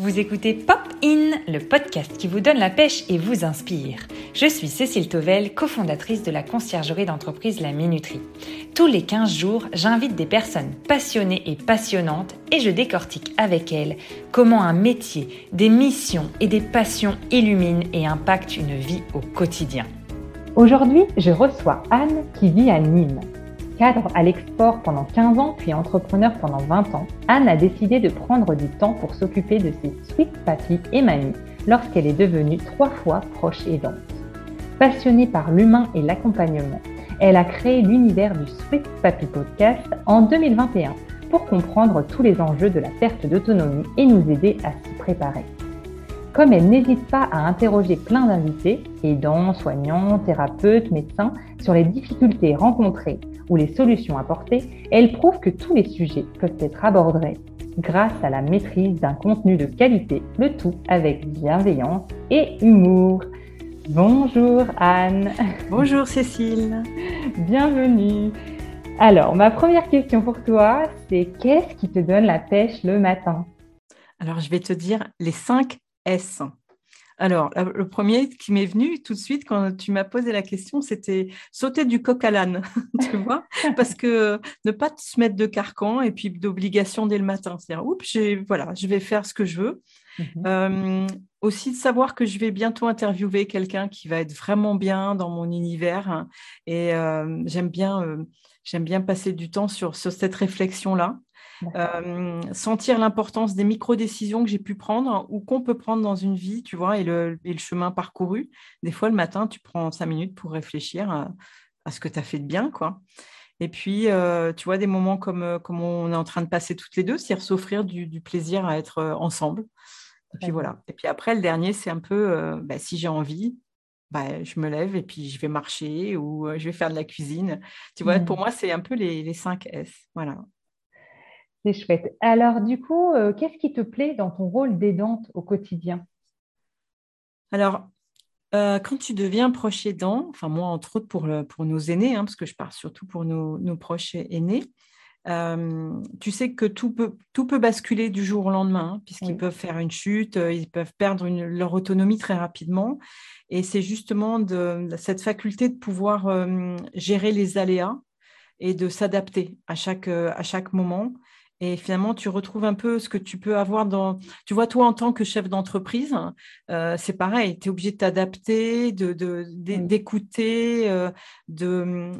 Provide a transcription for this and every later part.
Vous écoutez Pop In, le podcast qui vous donne la pêche et vous inspire. Je suis Cécile Tovel, cofondatrice de la conciergerie d'entreprise La Minuterie. Tous les 15 jours, j'invite des personnes passionnées et passionnantes et je décortique avec elles comment un métier, des missions et des passions illuminent et impactent une vie au quotidien. Aujourd'hui, je reçois Anne qui vit à Nîmes. Cadre à l'export pendant 15 ans puis entrepreneur pendant 20 ans, Anne a décidé de prendre du temps pour s'occuper de ses sweet papy et mamie lorsqu'elle est devenue trois fois proche aidante. Passionnée par l'humain et l'accompagnement, elle a créé l'univers du Sweet Papy Podcast en 2021 pour comprendre tous les enjeux de la perte d'autonomie et nous aider à s'y préparer. Comme elle n'hésite pas à interroger plein d'invités, aidants, soignants, thérapeutes, médecins, sur les difficultés rencontrées ou les solutions apportées, elle prouve que tous les sujets peuvent être abordés grâce à la maîtrise d'un contenu de qualité, le tout avec bienveillance et humour. Bonjour Anne. Bonjour Cécile. Bienvenue. Alors, ma première question pour toi, c'est qu'est-ce qui te donne la pêche le matin? Alors, je vais te dire les 5 S. Alors, le premier qui m'est venu tout de suite quand tu m'as posé la question, c'était sauter du coq à l'âne, tu vois, parce que ne pas se mettre de carcan et puis d'obligation dès le matin. C'est-à-dire, oups, voilà, je vais faire ce que je veux. Mhm. Euh, aussi de savoir que je vais bientôt interviewer quelqu'un qui va être vraiment bien dans mon univers et euh, j'aime bien euh, j'aime bien passer du temps sur, sur cette réflexion là euh, sentir l'importance des micro-décisions que j'ai pu prendre ou qu'on peut prendre dans une vie, tu vois, et le, chemin parcouru. Des fois, le matin, tu prends cinq minutes pour réfléchir à, ce que tu as fait de bien, quoi. Et puis, euh, tu vois, des moments comme, euh, comme on est en train de passer toutes les deux, c'est s'offrir du, du, plaisir à être ensemble. Et puis voilà. Et puis après, le dernier, c'est un peu, bah, si j'ai envie, bah, je me lève et puis je vais marcher ou je vais faire de la cuisine. Tu vois, pour mmh. moi, c'est un peu les, les 5 S. Voilà. C'est chouette. Alors, du coup, euh, qu'est-ce qui te plaît dans ton rôle d'aidante au quotidien? Alors, euh, quand tu deviens proche aidant, enfin moi entre autres pour, pour nos aînés, hein, parce que je parle surtout pour nos, proches aînés, euh, tu sais que tout peut, tout peut basculer du jour au lendemain, hein, puisqu'ils peuvent faire une chute, ils peuvent perdre leur autonomie très rapidement. Et c'est justement de, cette faculté de pouvoir gérer les aléas et de s'adapter à chaque, à chaque moment et finalement, tu retrouves un peu ce que tu peux avoir dans... Tu vois, toi, en tant que chef d'entreprise, euh, c'est pareil, tu es obligé de t'adapter, d'écouter, de, de,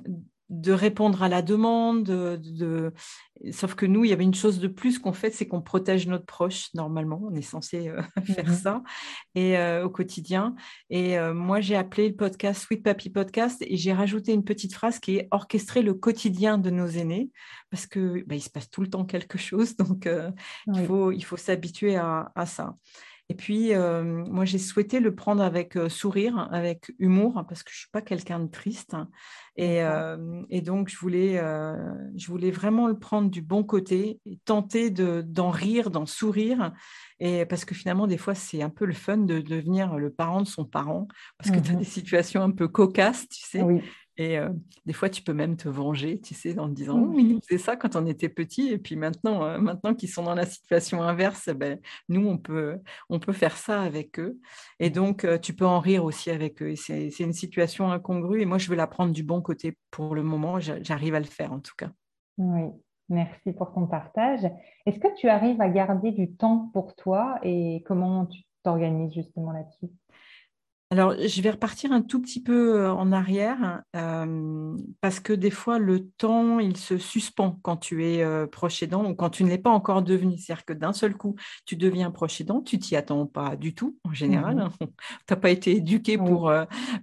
de répondre à la demande. De, Sauf que nous, il y avait une chose de plus qu'on fait, c'est qu'on protège notre proche, normalement. On est censé euh, faire mmh ça et, euh, au quotidien. Et euh, moi, j'ai appelé le podcast Sweet Papy Podcast et j'ai rajouté une petite phrase qui est orchestrer le quotidien de nos aînés parce qu'il bah, il se passe tout le temps quelque chose. Donc, il faut, il faut s'habituer à, à ça. Et puis, euh, moi, j'ai souhaité le prendre avec euh, sourire, avec humour, parce que je ne suis pas quelqu'un de triste. Et, euh, et, donc, je voulais, je voulais vraiment le prendre du bon côté, et tenter d'en rire, d'en sourire. Et parce que finalement, des fois, c'est un peu le fun de devenir le parent de son parent, parce que tu as mmh des situations un peu cocasses, tu sais. Oui. Et euh, des fois, tu peux même te venger, tu sais, en te disant, mmh. oui, nous ça quand on était petit, et puis maintenant, euh, maintenant qu'ils sont dans la situation inverse, ben, nous, on peut, on peut faire ça avec eux. Et donc, euh, tu peux en rire aussi avec eux. C'est une situation incongrue, et moi, je veux la prendre du bon côté pour le moment. J'arrive à le faire, en tout cas. Oui, merci pour ton partage. Est-ce que tu arrives à garder du temps pour toi, et comment tu t'organises justement là-dessus? Alors, je vais repartir un tout petit peu euh, en arrière euh, parce que des fois, le temps, il se suspend quand tu es euh, proche aidant ou quand tu ne l'es pas encore devenu. C'est-à-dire que d'un seul coup, tu deviens proche aidant, tu t'y attends pas du tout en général. Mmh tu n'as pas été éduqué pour,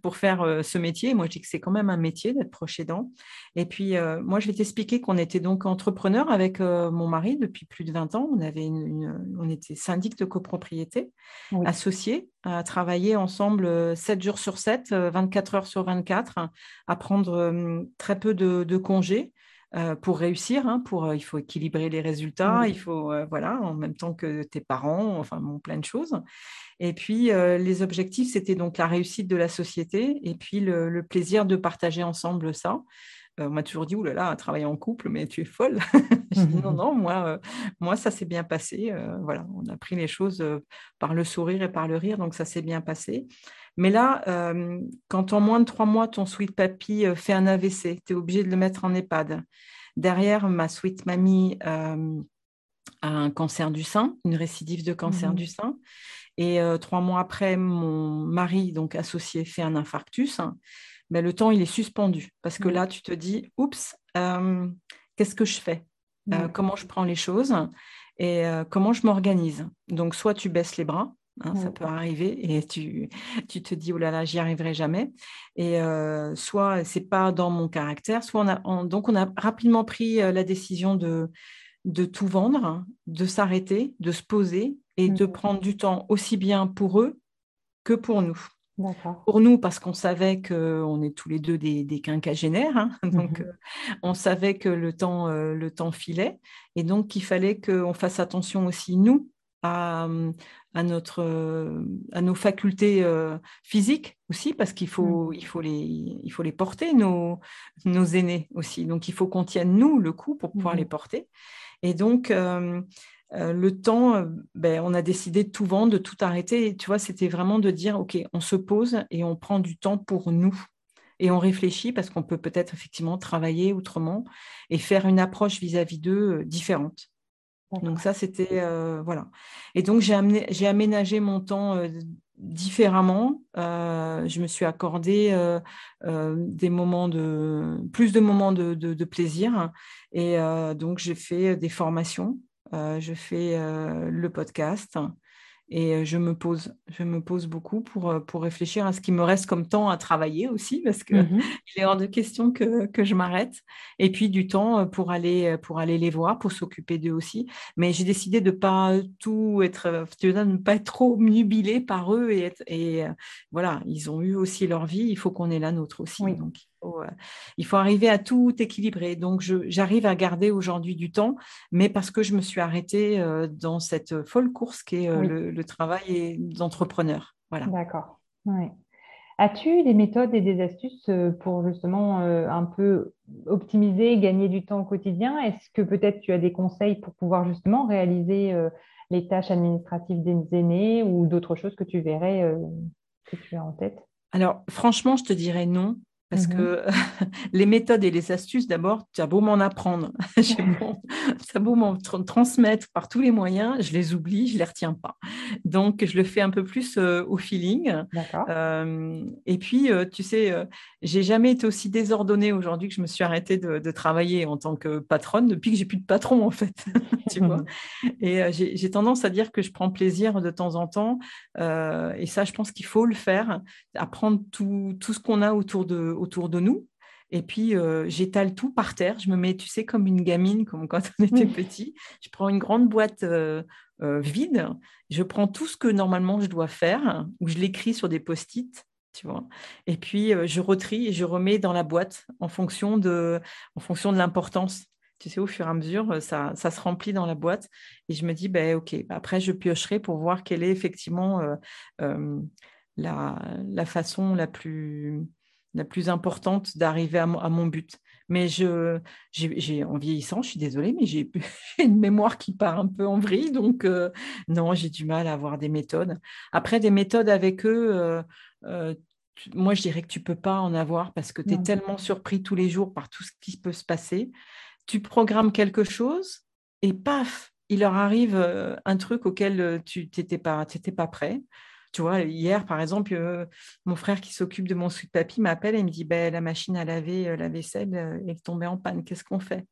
pour faire ce métier. Moi, je dis que c'est quand même un métier d'être proche aidant. Et puis, moi, je vais t'expliquer qu'on était donc entrepreneur avec mon mari depuis plus de 20 ans. On, avait une, on était syndic de copropriété, associés à travailler ensemble 7 jours sur 7, 24 heures sur 24, à prendre très peu de, congés. pour réussir, hein, pour, il faut équilibrer les résultats, il faut, voilà, en même temps que tes parents, enfin, bon, plein de choses. Et puis, les objectifs, c'était donc la réussite de la société et puis le, plaisir de partager ensemble ça. On m'a toujours dit, oulala, travailler en couple, mais tu es folle. je dis, non, non, moi, moi ça s'est bien passé. voilà, on a pris les choses par le sourire et par le rire, donc ça s'est bien passé. Mais là, quand en moins de trois mois, ton sweet papy fait un AVC, tu es obligé de le mettre en EHPAD. Derrière, ma sweet mamie a un cancer du sein, une récidive de cancer mmh du sein. Et trois mois après, mon mari, donc associé, fait un infarctus. Mais le temps, il est suspendu parce que mmh. là, tu te dis, oups, qu'est-ce que je fais? Mmh. Comment je prends les choses? Et comment je m'organise? Donc, soit tu baisses les bras, Hein, ça peut arriver et tu, tu te dis oh là là j'y arriverai jamais et euh, soit c'est pas dans mon caractère soit on a donc on a rapidement pris la décision de de tout vendre de s'arrêter de se poser et de mmh. prendre du temps aussi bien pour eux que pour nous pour nous parce qu'on savait qu'on est tous les deux des, des quinquagénaires hein, donc mmh on savait que le temps le temps filait et donc qu'il fallait qu'on fasse attention aussi nous à, à, notre, à nos facultés euh, physiques aussi, parce qu'il faut, mmh. il faut, les, il faut les porter, nos, nos aînés aussi. Donc, il faut qu'on tienne, nous, le coup pour pouvoir mmh les porter. Et donc, euh, euh, le temps, ben, on a décidé de tout vendre, de tout arrêter. Et tu vois, c'était vraiment de dire, OK, on se pose et on prend du temps pour nous. Et on réfléchit parce qu'on peut peut-être effectivement travailler autrement et faire une approche vis-à-vis d'eux différente. Donc ça, c'était euh, voilà. Et donc j'ai aménagé mon temps euh, différemment. Euh, je me suis accordé des moments de plus de moments de, plaisir. Et donc j'ai fait des formations. Je fais le podcast. Et euh, je me pose, je me pose beaucoup pour, euh, pour réfléchir à ce qui me reste comme temps à travailler aussi, parce que mmh il est hors de question que, que je m'arrête. Et puis du temps euh, pour aller, pour aller les voir, pour s'occuper d'eux aussi. Mais j'ai décidé de pas tout être, de ne pas être trop nubilée par eux. Et, et voilà, ils ont eu aussi leur vie, il faut qu'on ait la nôtre aussi. Donc, euh, il faut arriver à tout équilibrer. Donc, j'arrive à garder aujourd'hui du temps, mais parce que je me suis arrêtée euh, dans cette folle course qui est euh, le, travail d'entrepreneur. Voilà. D'accord. As-tu des méthodes et des astuces pour justement un peu optimiser, gagner du temps au quotidien? Est-ce que peut-être tu as des conseils pour pouvoir justement réaliser les tâches administratives des aînés ou d'autres choses que tu verrais que tu as en tête? Alors, franchement, je te dirais non, parce mmh que les méthodes et les astuces, d'abord, tu as beau m'en apprendre, j'ai beau, ça beau m'en transmettre par tous les moyens, je les oublie, je les retiens pas. Donc, je le fais un peu plus euh, au feeling. Euh, et puis, euh, tu sais, j'ai jamais été aussi désordonnée aujourd'hui que je me suis arrêtée de, travailler en tant que patronne depuis que j'ai plus de patron, en fait. tu vois et j'ai tendance à dire que je prends plaisir de temps en temps. et ça, je pense qu'il faut le faire, apprendre tout, tout ce qu'on a autour de autour de nous. Et puis, euh, j'étale tout par terre. Je me mets, tu sais, comme une gamine, comme quand on était petit. Je prends une grande boîte euh, euh, vide. Je prends tout ce que normalement je dois faire, ou je l'écris sur des post-it, tu vois. Et puis, je retrie et je remets dans la boîte en fonction de, en fonction de l'importance. Tu sais, au fur et à mesure, ça, ça, se remplit dans la boîte. Et je me dis, ben, OK, après, je piocherai pour voir quelle est effectivement la, la façon la plus la plus importante d'arriver à, mon but. Mais je, j'ai, en vieillissant, je suis désolée, mais j'ai, une mémoire qui part un peu en vrille. Donc, euh, non, j'ai du mal à avoir des méthodes. Après, des méthodes avec eux, euh, euh, moi, je dirais que tu peux pas en avoir parce que tu es tellement surpris tous les jours par tout ce qui peut se passer. Tu programmes quelque chose et paf, il leur arrive un truc auquel tu n'étais pas, pas prêt. Tu vois, hier, par exemple, euh, mon frère qui s'occupe de mon sweet papy m'appelle et me dit ben, la machine à laver euh, la vaisselle euh, est tombée en panne. Qu'est-ce qu'on fait?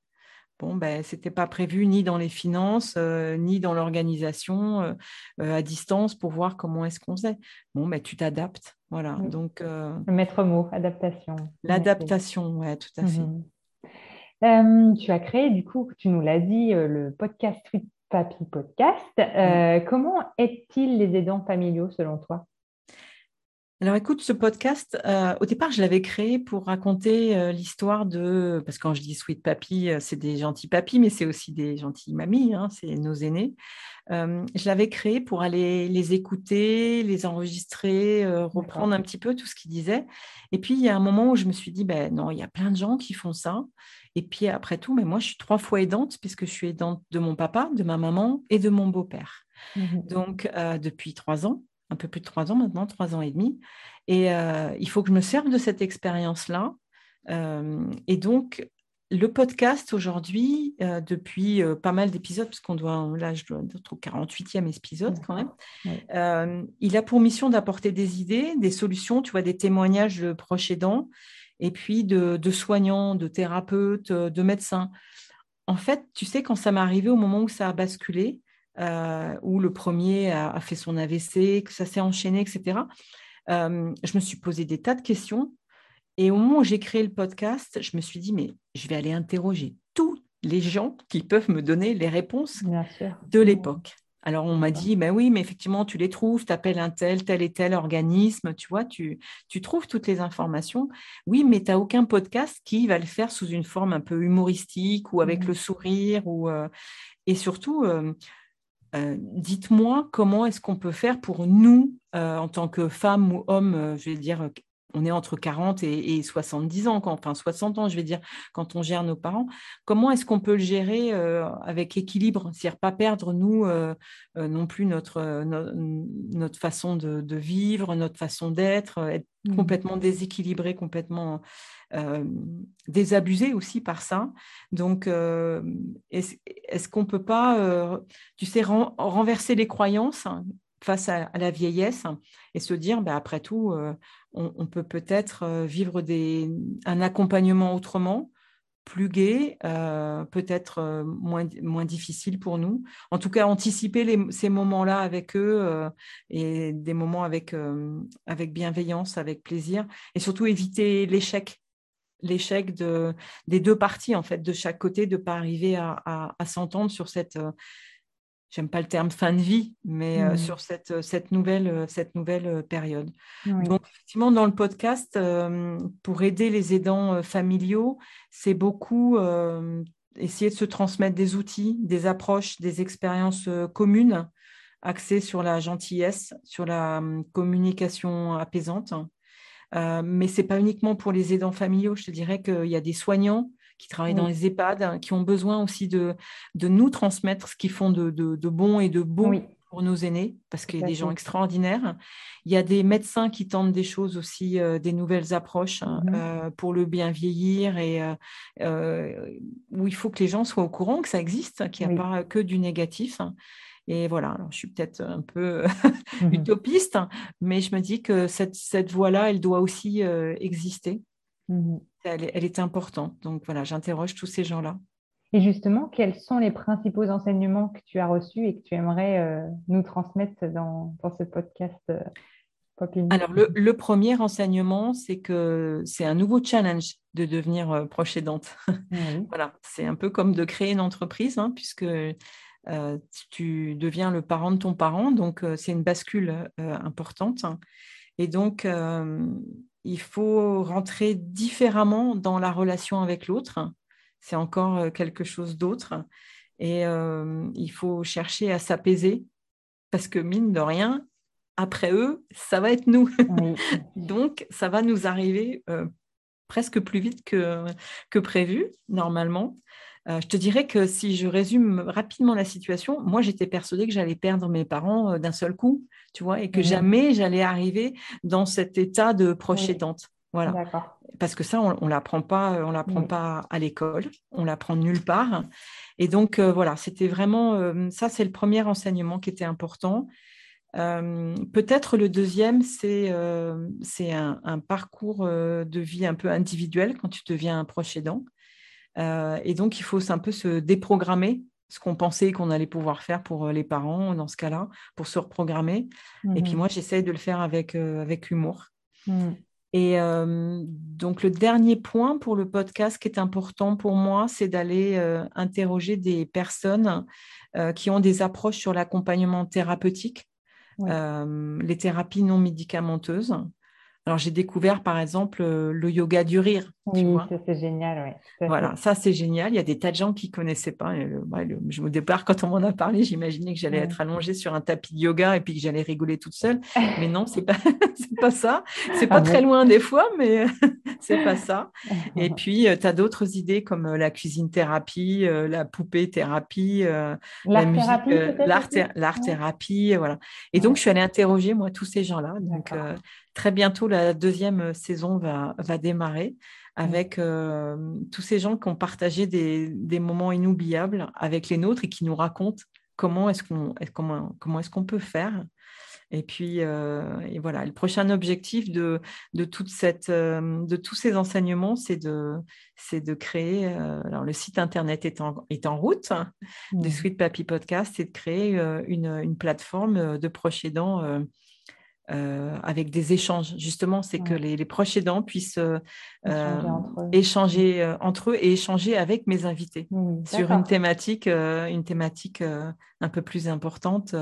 Bon, ben, ce n'était pas prévu ni dans les finances, ni dans l'organisation à distance pour voir comment est-ce qu'on faisait. Bon, ben, tu t'adaptes. Voilà. Donc, Le maître mot, adaptation. L'adaptation, oui, tout à fait. Mhm. tu as créé, du coup, tu nous l'as dit, le podcast Sweet Papy Podcast. Euh, comment est-il les aidants familiaux selon toi? Alors écoute, ce podcast, euh, au départ, je l'avais créé pour raconter euh, l'histoire de, parce que quand je dis sweet papy, euh, c'est des gentils papis, mais c'est aussi des gentils mamies, hein, c'est nos aînés. je l'avais créé pour aller les écouter, les enregistrer, reprendre un petit peu tout ce qu'ils disaient. Et puis, il y a un moment où je me suis dit, ben non, il y a plein de gens qui font ça. Et puis, après tout, mais moi, je suis trois fois aidante, puisque je suis aidante de mon papa, de ma maman et de mon beau-père. Mmh Donc, depuis trois ans un peu plus de trois ans maintenant, trois ans et demi. Et euh, il faut que je me serve de cette expérience-là. Euh, et donc, le podcast aujourd'hui, euh, depuis pas mal d'épisodes, parce qu'on doit, là, je dois être au 48e épisode quand même, il a pour mission d'apporter des idées, des solutions, tu vois, des témoignages de proches aidants, et puis de, de soignants, de thérapeutes, de médecins. En fait, tu sais, quand ça m'est arrivé au moment où ça a basculé, euh, où le premier a, fait son AVC, que ça s'est enchaîné, etc. Euh, je me suis posé des tas de questions. Et au moment où j'ai créé le podcast, je me suis dit, mais je vais aller interroger tous les gens qui peuvent me donner les réponses de l'époque. Alors, on m'a dit, ben oui, mais effectivement, tu les trouves, tu appelles un tel, tel et tel organisme, tu vois, tu, tu trouves toutes les informations. Oui, mais tu n'as aucun podcast qui va le faire sous une forme un peu humoristique ou avec mmh. le sourire. Ou, euh, et surtout, euh, dites-moi comment est-ce qu'on peut faire pour nous, euh, en tant que femmes ou hommes, euh, je vais dire, on est entre 40 et, 70 ans, enfin 60 ans, je vais dire, quand on gère nos parents, comment est-ce qu'on peut le gérer avec équilibre, c'est-à-dire pas perdre, nous, non plus notre, notre façon de, vivre, notre façon d'être, être mmh. complètement déséquilibré, complètement euh, désabusé aussi par ça. Donc, euh, est-ce qu'on ne peut pas, euh, tu sais, renverser les croyances face à, la vieillesse et se dire, bah, après tout, on, peut peut-être vivre des, un accompagnement autrement, plus gai, peut-être moins, moins difficile pour nous. En tout cas, anticiper ces moments-là avec eux et des moments avec, avec bienveillance, avec plaisir, et surtout éviter l'échec l'échec de, des deux parties, en fait, de chaque côté, de ne pas arriver à, s'entendre sur cette, euh, j'aime pas le terme fin de vie, mais euh, mmh. sur cette, euh, cette, nouvelle, cette nouvelle période. Donc, effectivement, dans le podcast, pour aider les aidants familiaux, c'est beaucoup essayer de se transmettre des outils, des approches, des expériences communes axées sur la gentillesse, sur la hum, communication apaisante euh, mais ce n'est pas uniquement pour les aidants familiaux. Je te dirais qu'il y a des soignants qui travaillent dans les EHPAD, hein, qui ont besoin aussi de, de nous transmettre ce qu'ils font de, de, bon et de beau pour nos aînés, parce qu'il y a des gens extraordinaires. Il y a des médecins qui tentent des choses aussi, euh, des nouvelles approches hein, mmh euh, pour le bien vieillir et où il faut que les gens soient au courant que ça existe, qu'il n'y a pas que du négatif. Hein. Et voilà, je suis peut-être un peu mmh utopiste, mais je me dis que cette, cette voie-là, elle doit aussi euh, exister. Mmh elle, elle, est importante. Donc voilà, j'interroge tous ces gens-là. Et justement, quels sont les principaux enseignements que tu as reçus et que tu aimerais euh, nous transmettre dans, dans ce podcast euh, alors, le, le, premier enseignement, c'est que c'est un nouveau challenge de devenir proche aidante. voilà, c'est un peu comme de créer une entreprise, hein, puisque euh, tu deviens le parent de ton parent, donc euh, c'est une bascule euh, importante. Et donc, il faut rentrer différemment dans la relation avec l'autre. C'est encore quelque chose d'autre. Et il faut chercher à s'apaiser parce que mine de rien, après eux, ça va être nous. donc, ça va nous arriver presque plus vite que, que prévu, normalement. Euh, je te dirais que si je résume rapidement la situation, moi j'étais persuadée que j'allais perdre mes parents euh, d'un seul coup, tu vois, et que jamais j'allais arriver dans cet état de proche aidante. Voilà. Parce que ça, on, ne l'apprend pas, on l'apprend pas à l'école, on l'apprend nulle part. Et donc euh, voilà, c'était vraiment ça, c'est le premier enseignement qui était important. Peut-être le deuxième, c'est un, parcours de vie un peu individuel quand tu deviens un proche aidant. Euh, et donc, il faut un peu se déprogrammer ce qu'on pensait qu'on allait pouvoir faire pour euh, les parents dans ce cas-là, pour se reprogrammer. Et puis mmh moi, j'essaye de le faire avec, euh, avec humour. Mmh. Et donc le dernier point pour le podcast qui est important pour moi, c'est d'aller interroger des personnes qui ont des approches sur l'accompagnement thérapeutique, les thérapies non médicamenteuses. Alors, j'ai découvert, par exemple, le yoga du rire. Oui, c'est génial. Voilà, ça, c'est génial. Il y a des tas de gens qui ne connaissaient pas. au départ, quand on m'en a parlé, j'imaginais que j'allais être allongée sur un tapis de yoga et puis que j'allais rigoler toute seule. Mais non, ce n'est pas, pas ça. C'est pas ah très loin des fois, mais c'est pas ça. Et puis, euh, tu as d'autres idées comme euh, la cuisine thérapie, la poupée thérapie, la musique, l'art thérapie. Voilà. Et donc, je suis allée interroger, moi, tous ces gens-là. Donc, très bientôt, la deuxième euh, saison va, va démarrer avec euh, tous ces gens qui ont partagé des, des, moments inoubliables avec les nôtres et qui nous racontent comment est-ce qu'on comment, comment est-ce qu'on peut faire. Et puis, euh, et voilà, le prochain objectif de, de, toute cette, de tous ces enseignements, c'est de, c'est de créer, alors le site internet est en, est en route des Sweet Papy Podcast, c'est de créer une, une, plateforme de proches aidants euh, avec des échanges. Justement, c'est que les, proches aidants puissent euh, échanger, euh, entre, eux. et échanger avec mes invités sur une thématique, une thématique un peu plus importante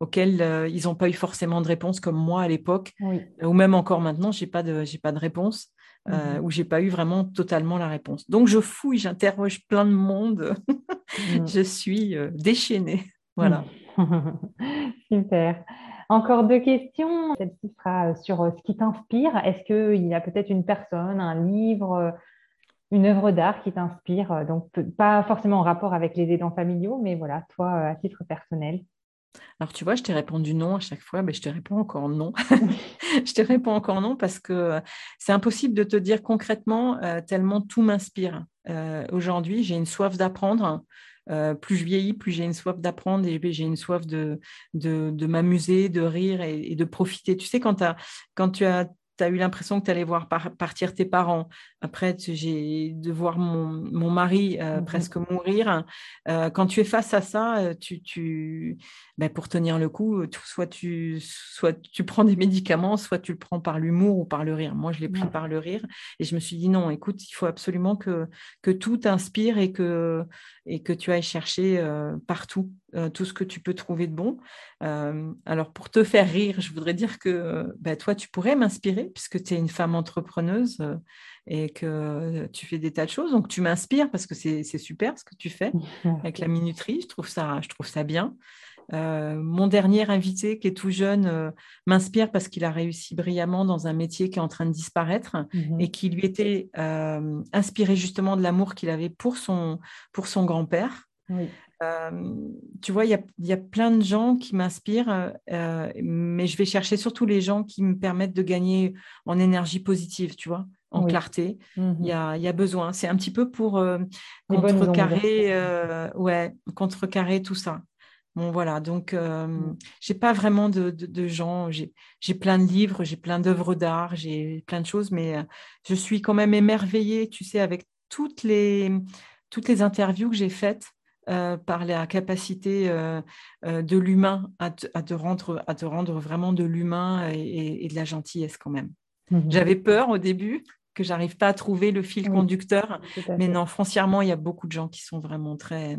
auxquelles ils n'ont pas eu forcément de réponse comme moi à l'époque, ou même encore maintenant, j'ai pas de, j'ai pas de réponse. Mmh où j'ai pas eu vraiment totalement la réponse. Donc je fouille, j'interroge plein de monde, mmh. je suis déchaînée. Voilà. Super. Encore deux questions. Celle-ci sera sur euh, ce qui t'inspire. Est-ce qu'il y a peut-être une personne, un livre, euh, une œuvre d'art qui t'inspire euh, Donc, pas forcément en rapport avec les aidants familiaux, mais voilà, toi, à titre personnel. Alors, tu vois, je t'ai répondu non à chaque fois, mais je te réponds encore non. je te réponds encore non parce que c'est impossible de te dire concrètement tellement tout m'inspire. Aujourd'hui, j'ai une soif d'apprendre. Euh, plus je vieillis, plus j'ai une soif d'apprendre et j'ai une soif de, m'amuser, de rire et, de profiter. Tu sais, quand tu as tu as eu l'impression que tu allais voir partir tes parents. Après, j'ai de voir mon, mon mari euh, mmh presque mourir. Euh, quand tu es face à ça, euh, tu, tu ben, pour tenir le coup, soit tu, soit tu prends des médicaments, soit tu le prends par l'humour ou par le rire. Moi, je l'ai pris par le rire et je me suis dit non, écoute, il faut absolument que, que tout t'inspire et que, et que tu ailles chercher partout tout ce que tu peux trouver de bon. alors, pour te faire rire, je voudrais dire que ben, toi, tu pourrais m'inspirer puisque tu es une femme entrepreneuse euh, et que tu fais des tas de choses. Donc, tu m'inspires parce que c'est super ce que tu fais avec la minuterie. Je trouve ça, je trouve ça bien. Euh, mon dernier invité, qui est tout jeune, euh, m'inspire parce qu'il a réussi brillamment dans un métier qui est en train de disparaître mmh et qui lui était inspiré justement de l'amour qu'il avait pour son, pour son grand-père. Tu vois, il y a, plein de gens qui m'inspirent, mais je vais chercher surtout les gens qui me permettent de gagner en énergie positive, tu vois, en clarté. Il y, a, besoin. C'est un petit peu pour contrecarrer, ouais, contrecarrer tout ça. Bon, voilà, donc mmh. j'ai pas vraiment de, de gens. J'ai plein de livres, j'ai plein d'œuvres d'art, j'ai plein de choses, mais je suis quand même émerveillée, tu sais, avec toutes les, toutes les interviews que j'ai faites euh, par la capacité euh, euh, de l'humain à, te rendre, à te rendre vraiment de l'humain et, de la gentillesse quand même. Mhm. J'avais peur au début que j'arrive pas à trouver le fil conducteur, mais non, foncièrement, il y a beaucoup de gens qui sont vraiment très,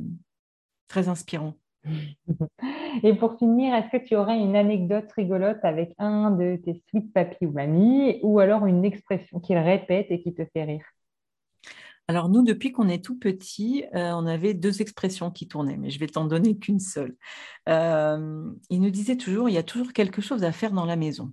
très inspirants. Et pour finir, est-ce que tu aurais une anecdote rigolote avec un de tes sweet papy ou mamie, ou alors une expression qu'il répète et qui te fait rire? Alors nous, depuis qu'on est tout petit, euh, on avait deux expressions qui tournaient, mais je vais t'en donner qu'une seule. Euh, il nous disait toujours, il y a toujours quelque chose à faire dans la maison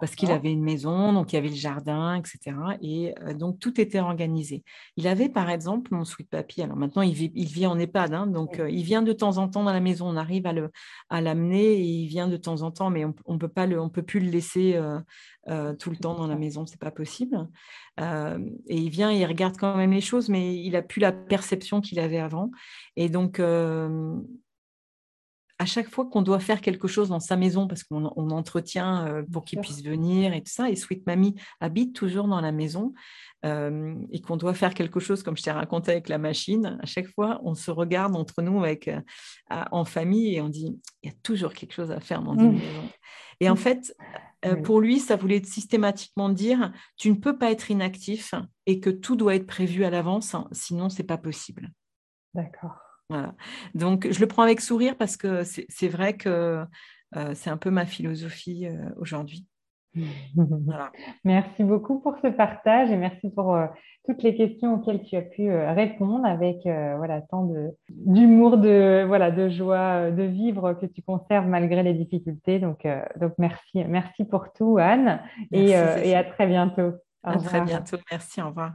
parce qu'il avait une maison, donc il y avait le jardin, etc. Et euh, donc tout était organisé. Il avait par exemple mon sweet papy. Alors maintenant il vit, il vit en EHPAD, hein, donc euh, il vient de temps en temps dans la maison. On arrive à le à l'amener et il vient de temps en temps, mais on, on peut pas le, on peut plus le laisser euh, tout le temps dans la maison, c'est pas possible. et il vient, il regarde quand même les choses, mais il a plus la perception qu'il avait avant. Et donc à chaque fois qu'on doit faire quelque chose dans sa maison, parce qu'on entretient euh, pour qu'il puisse venir et tout ça, et Sweet Mamie habite toujours dans la maison, euh, et qu'on doit faire quelque chose, comme je t'ai raconté avec la machine, à chaque fois, on se regarde entre nous avec, euh, en famille et on dit, il y a toujours quelque chose à faire dans une mmh. maison. Et en mmh. fait, pour lui, ça voulait systématiquement dire, tu ne peux pas être inactif et que tout doit être prévu à l'avance, hein, sinon c'est pas possible. D'accord. Donc, je le prends avec sourire parce que c'est vrai que euh, c'est un peu ma philosophie euh, aujourd'hui. Merci beaucoup pour ce partage et merci pour euh, toutes les questions auxquelles tu as pu répondre avec voilà, tant d'humour, de, voilà, de joie de vivre que tu conserves malgré les difficultés. Donc, donc merci, merci pour tout, Anne, et, et, à très bientôt. à très bientôt. Merci, au revoir.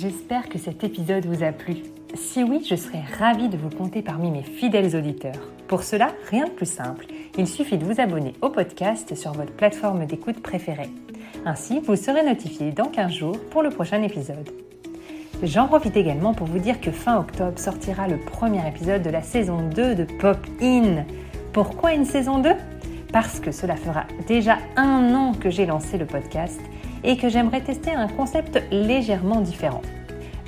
J'espère que cet épisode vous a plu. Si oui, je serais ravie de vous compter parmi mes fidèles auditeurs. Pour cela, rien de plus simple. Il suffit de vous abonner au podcast sur votre plateforme d'écoute préférée. Ainsi, vous serez notifié dans 15 jours pour le prochain épisode. J'en profite également pour vous dire que fin octobre sortira le premier épisode de la saison 2 de Pop In. Pourquoi une saison 2 Parce que cela fera déjà un an que j'ai lancé le podcast et que j'aimerais tester un concept légèrement différent.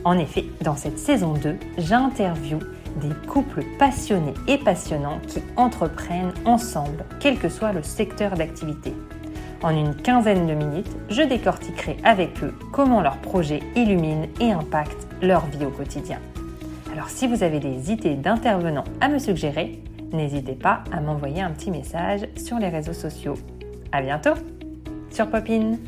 En effet, dans cette saison 2, j'interviewe des couples passionnés et passionnants qui entreprennent ensemble, quel que soit le secteur d'activité. En une quinzaine de minutes, je décortiquerai avec eux comment leur projet illumine et impacte leur vie au quotidien. Alors si vous avez des idées d'intervenants à me suggérer, n'hésitez pas à m'envoyer un petit message sur les réseaux sociaux. À bientôt sur Popine